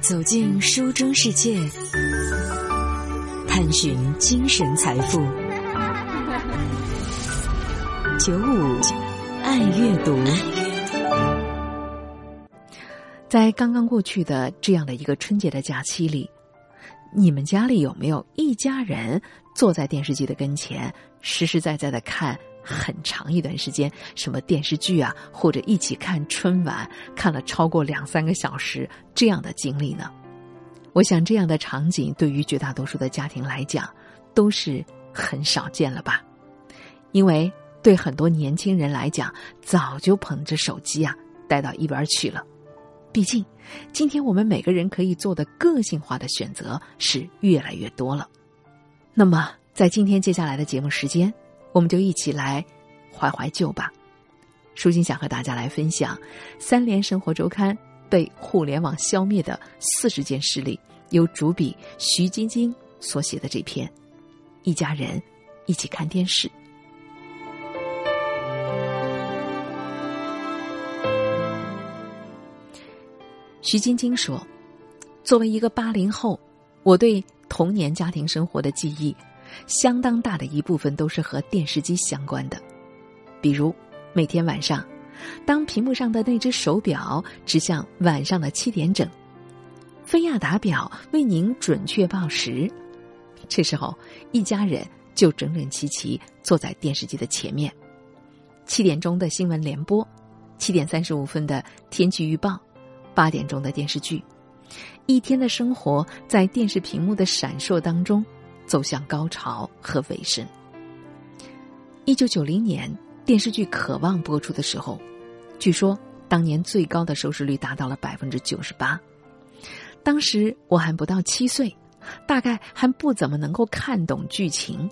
走进书中世界，探寻精神财富。九五爱阅读，在刚刚过去的这样的一个春节的假期里，你们家里有没有一家人坐在电视机的跟前，实实在在的看？很长一段时间，什么电视剧啊，或者一起看春晚，看了超过两三个小时这样的经历呢？我想这样的场景对于绝大多数的家庭来讲都是很少见了吧？因为对很多年轻人来讲，早就捧着手机啊带到一边去了。毕竟，今天我们每个人可以做的个性化的选择是越来越多了。那么，在今天接下来的节目时间。我们就一起来怀怀旧吧。舒心想和大家来分享《三联生活周刊》被互联网消灭的四十件事例，由主笔徐晶晶所写的这篇《一家人一起看电视》。徐晶晶说：“作为一个八零后，我对童年家庭生活的记忆。”相当大的一部分都是和电视机相关的，比如每天晚上，当屏幕上的那只手表指向晚上的七点整，菲亚达表为您准确报时，这时候一家人就整整齐齐坐在电视机的前面。七点钟的新闻联播，七点三十五分的天气预报，八点钟的电视剧，一天的生活在电视屏幕的闪烁当中。走向高潮和尾声。一九九零年电视剧《渴望》播出的时候，据说当年最高的收视率达到了百分之九十八。当时我还不到七岁，大概还不怎么能够看懂剧情，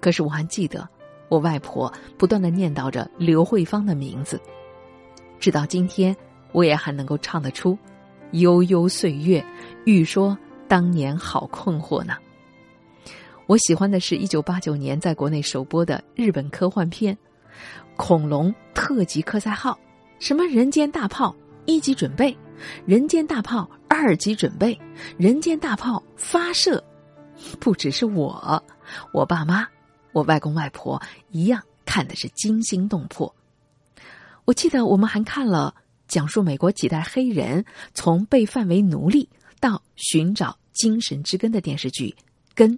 可是我还记得我外婆不断的念叨着刘慧芳的名字，直到今天我也还能够唱得出“悠悠岁月，欲说当年好困惑呢”。我喜欢的是一九八九年在国内首播的日本科幻片《恐龙特级科赛号》，什么人间大炮一级准备，人间大炮二级准备，人间大炮发射。不只是我，我爸妈、我外公外婆一样看的是惊心动魄。我记得我们还看了讲述美国几代黑人从被贩为奴隶到寻找精神之根的电视剧《根》。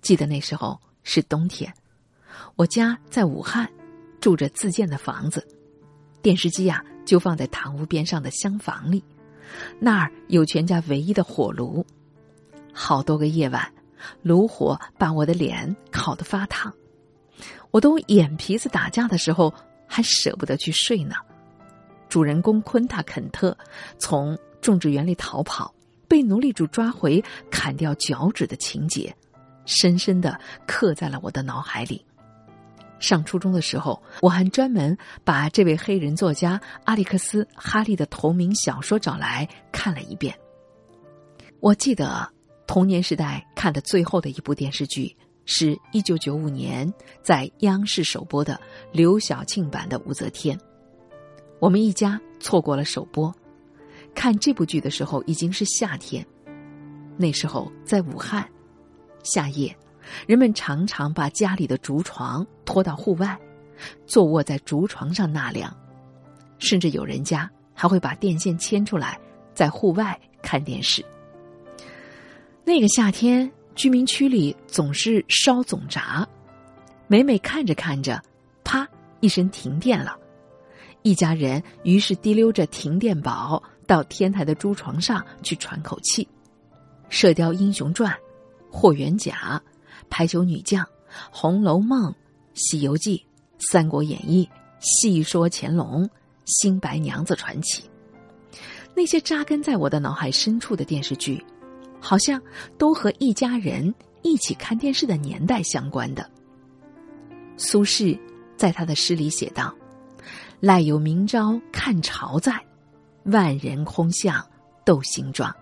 记得那时候是冬天，我家在武汉，住着自建的房子，电视机呀就放在堂屋边上的厢房里，那儿有全家唯一的火炉。好多个夜晚，炉火把我的脸烤得发烫，我都眼皮子打架的时候还舍不得去睡呢。主人公昆塔肯特从种植园里逃跑，被奴隶主抓回砍掉脚趾的情节。深深的刻在了我的脑海里。上初中的时候，我还专门把这位黑人作家阿里克斯·哈利的同名小说找来看了一遍。我记得童年时代看的最后的一部电视剧，是一九九五年在央视首播的刘晓庆版的《武则天》。我们一家错过了首播，看这部剧的时候已经是夏天，那时候在武汉。夏夜，人们常常把家里的竹床拖到户外，坐卧在竹床上纳凉，甚至有人家还会把电线牵出来，在户外看电视。那个夏天，居民区里总是烧总闸，每每看着看着，啪一声停电了，一家人于是提溜着停电宝到天台的竹床上去喘口气，《射雕英雄传》。霍元甲、排球女将、《红楼梦》、《西游记》、《三国演义》、戏说乾隆、新白娘子传奇，那些扎根在我的脑海深处的电视剧，好像都和一家人一起看电视的年代相关的。苏轼在他的诗里写道：“赖有明朝看朝在，万人空巷斗新装。”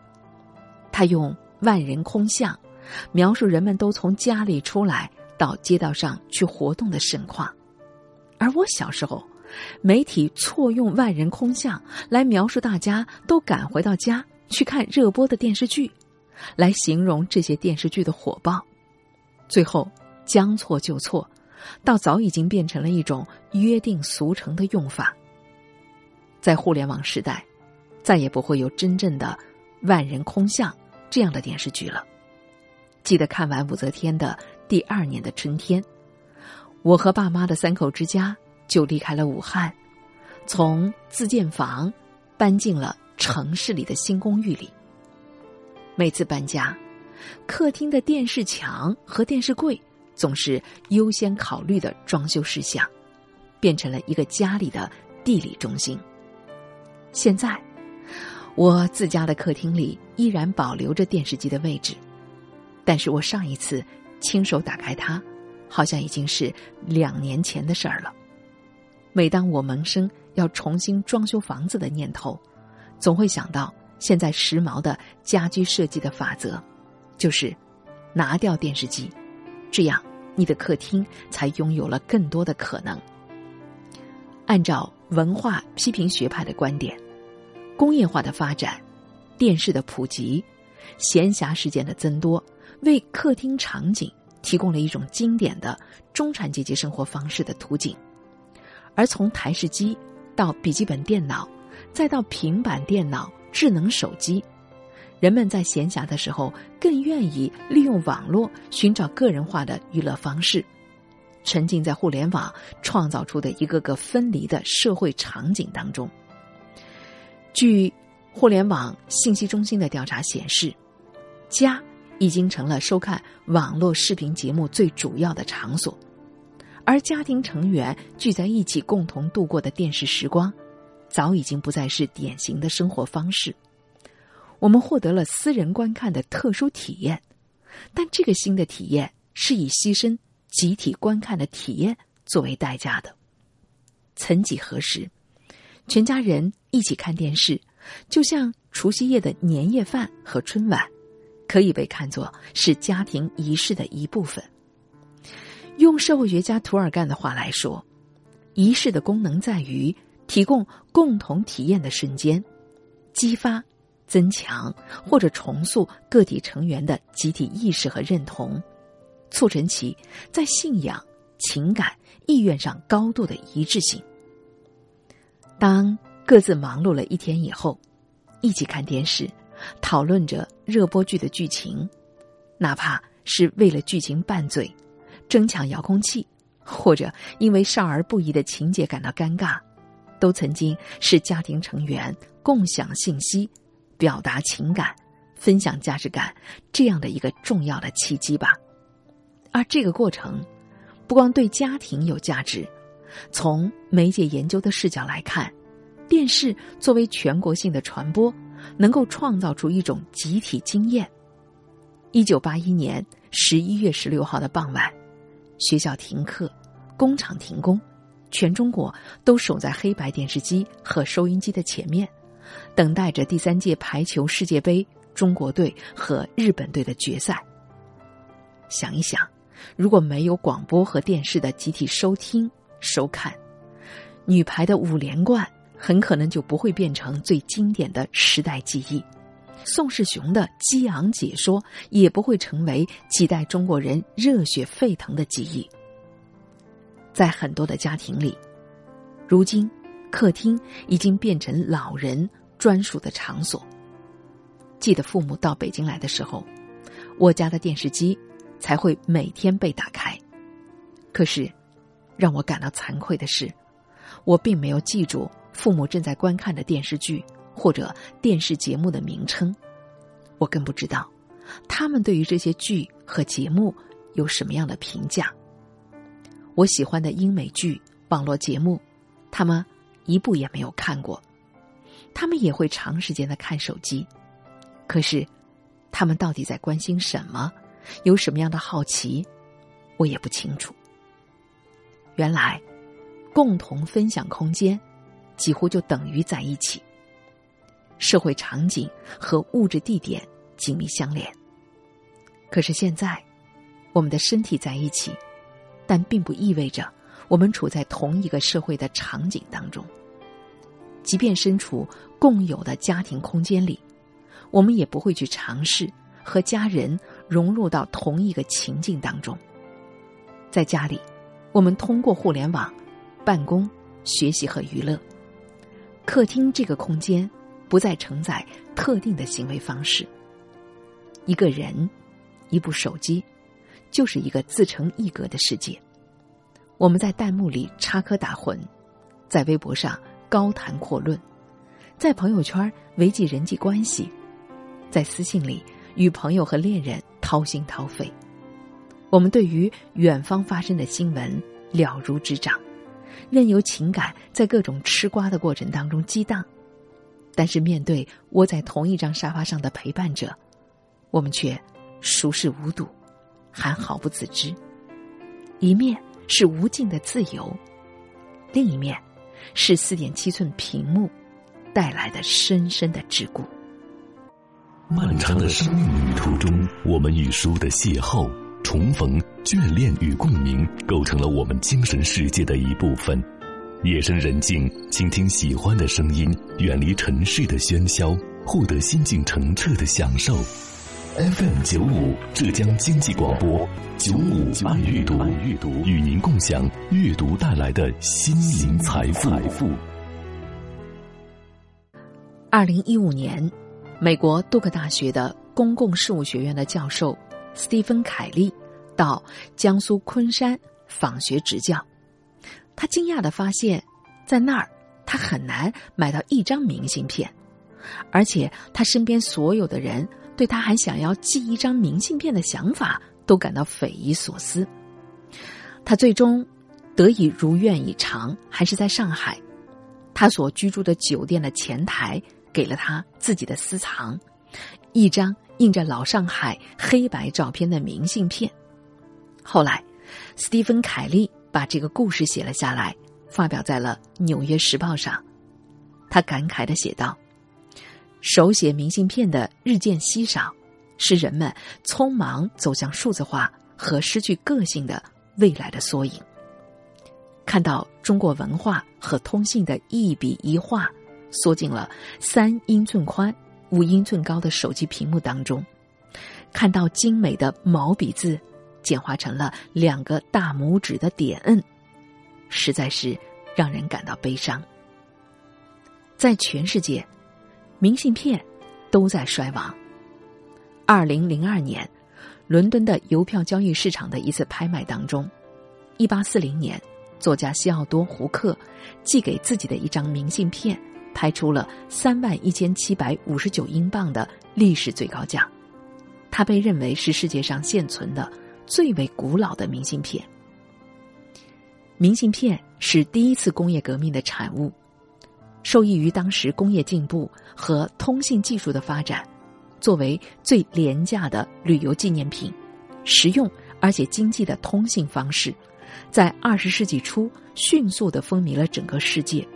他用“万人空巷”。描述人们都从家里出来到街道上去活动的盛况，而我小时候，媒体错用“万人空巷”来描述大家都赶回到家去看热播的电视剧，来形容这些电视剧的火爆，最后将错就错，到早已经变成了一种约定俗成的用法。在互联网时代，再也不会有真正的万人空巷这样的电视剧了。记得看完武则天的第二年的春天，我和爸妈的三口之家就离开了武汉，从自建房搬进了。城市里的新公寓里，每次搬家，客厅的电视墙和电视柜总是优先考虑的装修事项，变成了一个家里的地理中心。现在，我自家的客厅里依然保留着电视机的位置，但是我上一次亲手打开它，好像已经是两年前的事儿了。每当我萌生要重新装修房子的念头，总会想到现在时髦的家居设计的法则，就是拿掉电视机，这样你的客厅才拥有了更多的可能。按照文化批评学派的观点，工业化的发展、电视的普及、闲暇时间的增多，为客厅场景提供了一种经典的中产阶级生活方式的图景。而从台式机到笔记本电脑。再到平板电脑、智能手机，人们在闲暇的时候更愿意利用网络寻找个人化的娱乐方式，沉浸在互联网创造出的一个个分离的社会场景当中。据互联网信息中心的调查显示，家已经成了收看网络视频节目最主要的场所，而家庭成员聚在一起共同度过的电视时光。早已经不再是典型的生活方式，我们获得了私人观看的特殊体验，但这个新的体验是以牺牲集体观看的体验作为代价的。曾几何时，全家人一起看电视，就像除夕夜的年夜饭和春晚，可以被看作是家庭仪式的一部分。用社会学家涂尔干的话来说，仪式的功能在于。提供共同体验的瞬间，激发、增强或者重塑个体成员的集体意识和认同，促成其在信仰、情感、意愿上高度的一致性。当各自忙碌了一天以后，一起看电视，讨论着热播剧的剧情，哪怕是为了剧情拌嘴、争抢遥控器，或者因为少儿不宜的情节感到尴尬。都曾经是家庭成员共享信息、表达情感、分享价值感这样的一个重要的契机吧。而这个过程，不光对家庭有价值，从媒介研究的视角来看，电视作为全国性的传播，能够创造出一种集体经验。一九八一年十一月十六号的傍晚，学校停课，工厂停工。全中国都守在黑白电视机和收音机的前面，等待着第三届排球世界杯中国队和日本队的决赛。想一想，如果没有广播和电视的集体收听收看，女排的五连冠很可能就不会变成最经典的时代记忆，宋世雄的激昂解说也不会成为几代中国人热血沸腾的记忆。在很多的家庭里，如今客厅已经变成老人专属的场所。记得父母到北京来的时候，我家的电视机才会每天被打开。可是，让我感到惭愧的是，我并没有记住父母正在观看的电视剧或者电视节目的名称，我更不知道他们对于这些剧和节目有什么样的评价。我喜欢的英美剧、网络节目，他们一部也没有看过。他们也会长时间的看手机，可是，他们到底在关心什么？有什么样的好奇？我也不清楚。原来，共同分享空间，几乎就等于在一起。社会场景和物质地点紧密相连。可是现在，我们的身体在一起。但并不意味着我们处在同一个社会的场景当中。即便身处共有的家庭空间里，我们也不会去尝试和家人融入到同一个情境当中。在家里，我们通过互联网办公、学习和娱乐。客厅这个空间不再承载特定的行为方式。一个人，一部手机，就是一个自成一格的世界。我们在弹幕里插科打诨，在微博上高谈阔论，在朋友圈维系人际关系，在私信里与朋友和恋人掏心掏肺。我们对于远方发生的新闻了如指掌。任由情感在各种吃瓜的过程当中激荡，但是面对窝在同一张沙发上的陪伴者，我们却熟视无睹，还毫不自知。一面是无尽的自由，另一面是四点七寸屏幕带来的深深的桎梏。漫长的生命旅途中，我们与书的邂逅。重逢、眷恋与共鸣，构成了我们精神世界的一部分。夜深人静，倾听喜欢的声音，远离尘世的喧嚣，获得心境澄澈的享受。FM 九五，浙江经济广播，九五爱阅读，与您共享阅读带来的心灵财富。二零一五年，美国杜克大学的公共事务学院的教授。斯蒂芬·凯利到江苏昆山访学执教，他惊讶的发现，在那儿他很难买到一张明信片，而且他身边所有的人对他还想要寄一张明信片的想法都感到匪夷所思。他最终得以如愿以偿，还是在上海，他所居住的酒店的前台给了他自己的私藏，一张。印着老上海黑白照片的明信片。后来，斯蒂芬·凯利把这个故事写了下来，发表在了《纽约时报》上。他感慨的写道：“手写明信片的日渐稀少，是人们匆忙走向数字化和失去个性的未来的缩影。”看到中国文化和通信的一笔一画，缩进了三英寸宽。五英寸高的手机屏幕当中，看到精美的毛笔字简化成了两个大拇指的点摁，实在是让人感到悲伤。在全世界，明信片都在衰亡。二零零二年，伦敦的邮票交易市场的一次拍卖当中，一八四零年，作家西奥多·胡克寄给自己的一张明信片。拍出了三万一千七百五十九英镑的历史最高价，它被认为是世界上现存的最为古老的明信片。明信片是第一次工业革命的产物，受益于当时工业进步和通信技术的发展，作为最廉价的旅游纪念品、实用而且经济的通信方式，在二十世纪初迅速的风靡了整个世界。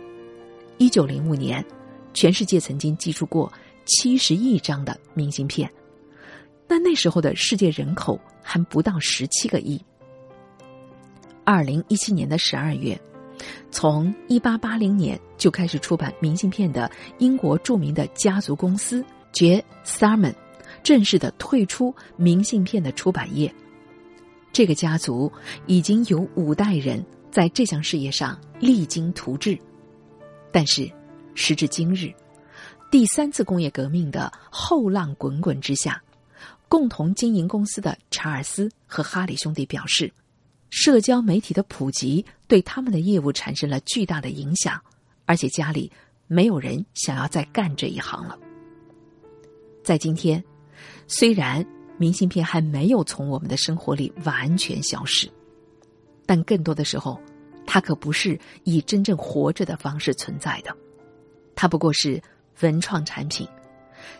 一九零五年，全世界曾经寄出过七十亿张的明信片，但那时候的世界人口还不到十七个亿。二零一七年的十二月，从一八八零年就开始出版明信片的英国著名的家族公司杰斯尔曼，正式的退出明信片的出版业。这个家族已经有五代人在这项事业上励精图治。但是，时至今日，第三次工业革命的后浪滚滚之下，共同经营公司的查尔斯和哈里兄弟表示，社交媒体的普及对他们的业务产生了巨大的影响，而且家里没有人想要再干这一行了。在今天，虽然明信片还没有从我们的生活里完全消失，但更多的时候。它可不是以真正活着的方式存在的，它不过是文创产品。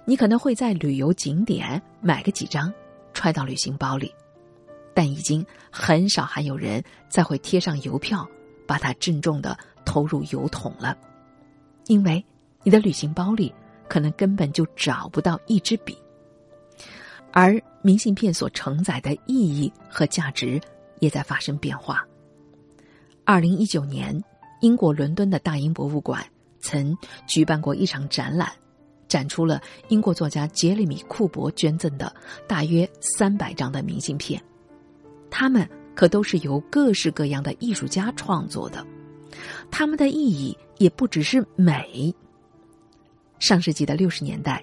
你可能会在旅游景点买个几张，揣到旅行包里，但已经很少还有人再会贴上邮票，把它郑重的投入邮筒了，因为你的旅行包里可能根本就找不到一支笔。而明信片所承载的意义和价值也在发生变化。二零一九年，英国伦敦的大英博物馆曾举办过一场展览，展出了英国作家杰里米·库伯捐赠的大约三百张的明信片，它们可都是由各式各样的艺术家创作的，它们的意义也不只是美。上世纪的六十年代，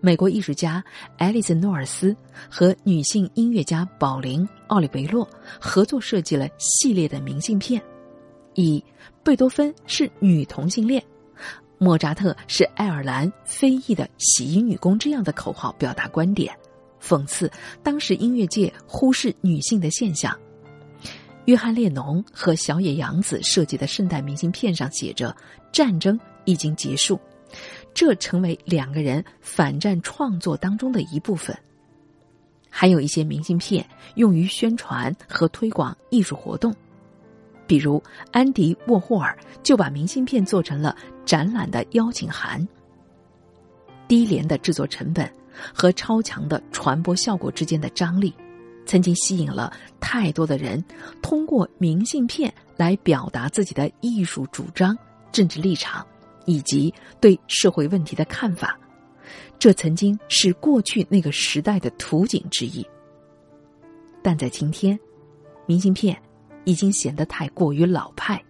美国艺术家艾丽森·诺尔斯和女性音乐家宝琳·奥利维洛合作设计了系列的明信片，以贝多芬是女同性恋。莫扎特是爱尔兰非裔的洗衣女工，这样的口号表达观点，讽刺当时音乐界忽视女性的现象。约翰列侬和小野洋子设计的圣诞明信片上写着“战争已经结束”，这成为两个人反战创作当中的一部分。还有一些明信片用于宣传和推广艺术活动。比如，安迪·沃霍尔就把明信片做成了展览的邀请函。低廉的制作成本和超强的传播效果之间的张力，曾经吸引了太多的人通过明信片来表达自己的艺术主张、政治立场以及对社会问题的看法。这曾经是过去那个时代的图景之一，但在今天，明信片。已经显得太过于老派，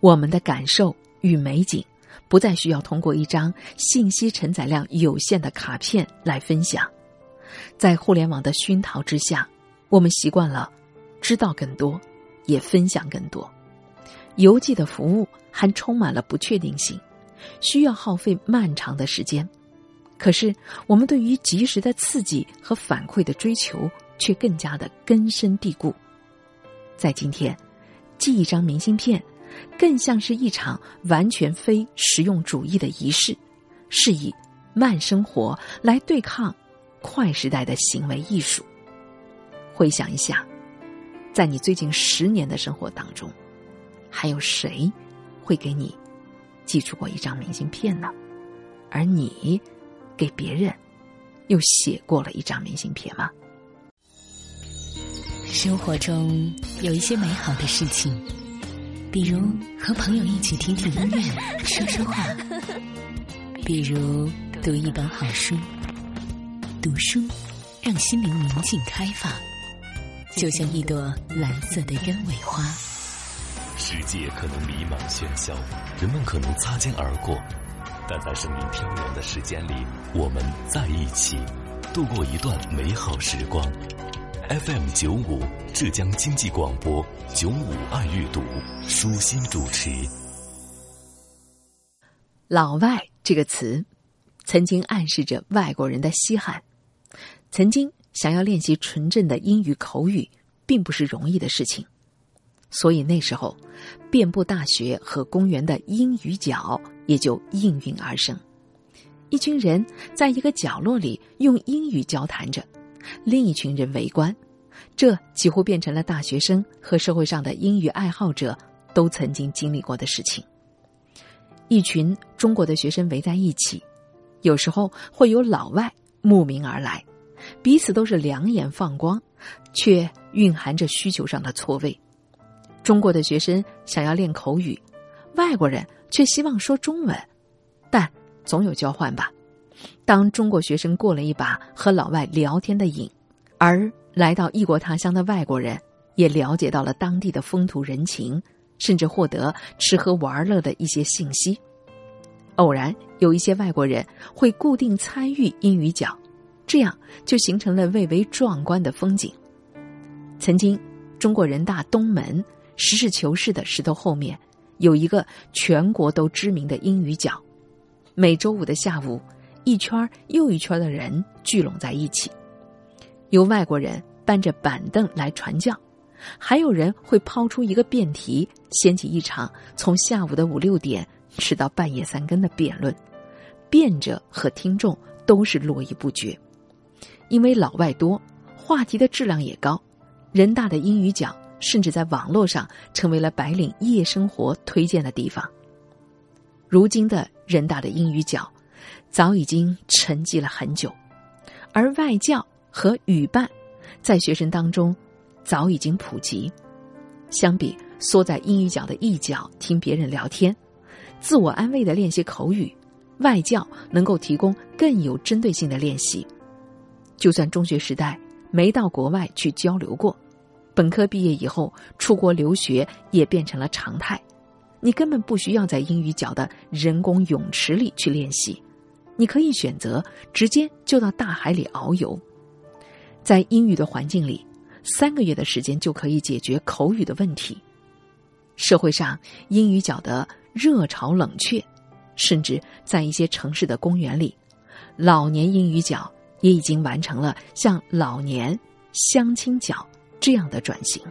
我们的感受与美景不再需要通过一张信息承载量有限的卡片来分享。在互联网的熏陶之下，我们习惯了知道更多，也分享更多。邮寄的服务还充满了不确定性，需要耗费漫长的时间。可是，我们对于及时的刺激和反馈的追求却更加的根深蒂固。在今天，寄一张明信片，更像是一场完全非实用主义的仪式，是以慢生活来对抗快时代的行为艺术。回想一下，在你最近十年的生活当中，还有谁会给你寄出过一张明信片呢？而你给别人又写过了一张明信片吗？生活中有一些美好的事情，比如和朋友一起听听音乐、说说话；比如读一本好书。读书让心灵宁静开放，就像一朵蓝色的鸢尾花。世界可能迷茫喧嚣，人们可能擦肩而过，但在生命飘摇的时间里，我们在一起，度过一段美好时光。FM 九五浙江经济广播九五爱阅读舒心主持。老外这个词，曾经暗示着外国人的稀罕。曾经想要练习纯正的英语口语，并不是容易的事情。所以那时候，遍布大学和公园的英语角也就应运而生。一群人在一个角落里用英语交谈着。另一群人围观，这几乎变成了大学生和社会上的英语爱好者都曾经经历过的事情。一群中国的学生围在一起，有时候会有老外慕名而来，彼此都是两眼放光，却蕴含着需求上的错位。中国的学生想要练口语，外国人却希望说中文，但总有交换吧。当中国学生过了一把和老外聊天的瘾，而来到异国他乡的外国人也了解到了当地的风土人情，甚至获得吃喝玩乐的一些信息。偶然有一些外国人会固定参与英语角，这样就形成了蔚为壮观的风景。曾经，中国人大东门实事求是的石头后面有一个全国都知名的英语角，每周五的下午。一圈又一圈的人聚拢在一起，由外国人搬着板凳来传教，还有人会抛出一个辩题，掀起一场从下午的五六点吃到半夜三更的辩论，辩者和听众都是络绎不绝。因为老外多，话题的质量也高，人大的英语角甚至在网络上成为了白领夜生活推荐的地方。如今的人大的英语角。早已经沉寂了很久，而外教和语伴在学生当中早已经普及。相比缩在英语角的一角听别人聊天，自我安慰的练习口语，外教能够提供更有针对性的练习。就算中学时代没到国外去交流过，本科毕业以后出国留学也变成了常态。你根本不需要在英语角的人工泳池里去练习，你可以选择直接就到大海里遨游。在英语的环境里，三个月的时间就可以解决口语的问题。社会上英语角的热潮冷却，甚至在一些城市的公园里，老年英语角也已经完成了像老年相亲角这样的转型。